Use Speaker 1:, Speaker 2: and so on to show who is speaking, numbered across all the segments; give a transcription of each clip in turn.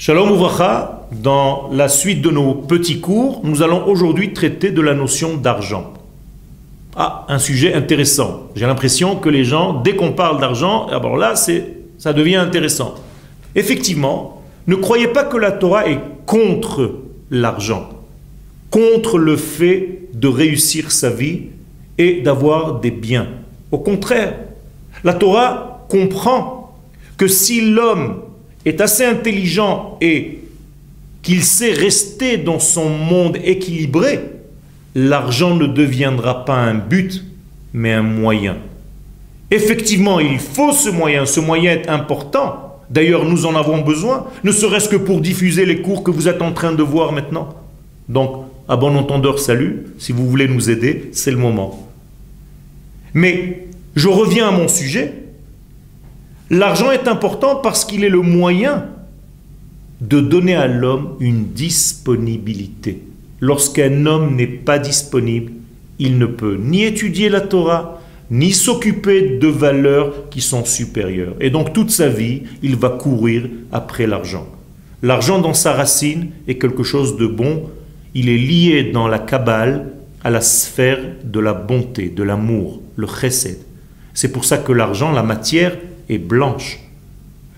Speaker 1: Shalom Ouvracha, dans la suite de nos petits cours, nous allons aujourd'hui traiter de la notion d'argent. Ah, un sujet intéressant. J'ai l'impression que les gens, dès qu'on parle d'argent, alors là, c'est, ça devient intéressant. Effectivement, ne croyez pas que la Torah est contre l'argent, contre le fait de réussir sa vie et d'avoir des biens. Au contraire, la Torah comprend que si l'homme est assez intelligent et qu'il sait rester dans son monde équilibré, l'argent ne deviendra pas un but, mais un moyen. Effectivement, il faut ce moyen, ce moyen est important. D'ailleurs, nous en avons besoin, ne serait-ce que pour diffuser les cours que vous êtes en train de voir maintenant. Donc, à bon entendeur, salut, si vous voulez nous aider, c'est le moment. Mais je reviens à mon sujet. L'argent est important parce qu'il est le moyen de donner à l'homme une disponibilité. Lorsqu'un homme n'est pas disponible, il ne peut ni étudier la Torah, ni s'occuper de valeurs qui sont supérieures. Et donc toute sa vie, il va courir après l'argent. L'argent dans sa racine est quelque chose de bon. Il est lié dans la Kabbale à la sphère de la bonté, de l'amour, le chesed. C'est pour ça que l'argent, la matière, est blanche,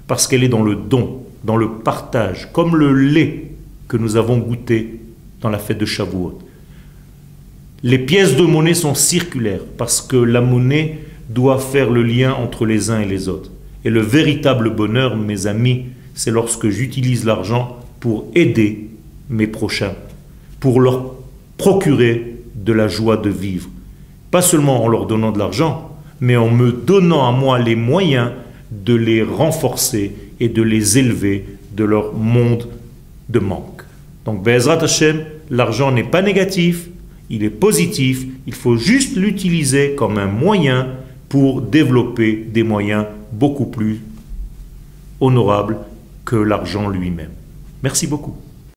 Speaker 1: parce qu'elle est dans le don, dans le partage, comme le lait que nous avons goûté dans la fête de Shavuot. Les pièces de monnaie sont circulaires, parce que la monnaie doit faire le lien entre les uns et les autres. Et le véritable bonheur, mes amis, c'est lorsque j'utilise l'argent pour aider mes prochains, pour leur procurer de la joie de vivre. Pas seulement en leur donnant de l'argent, mais en me donnant à moi les moyens de les renforcer et de les élever de leur monde de manque. Donc, Bezrat Hashem, l'argent n'est pas négatif, il est positif, il faut juste l'utiliser comme un moyen pour développer des moyens beaucoup plus honorables que l'argent lui-même. Merci beaucoup.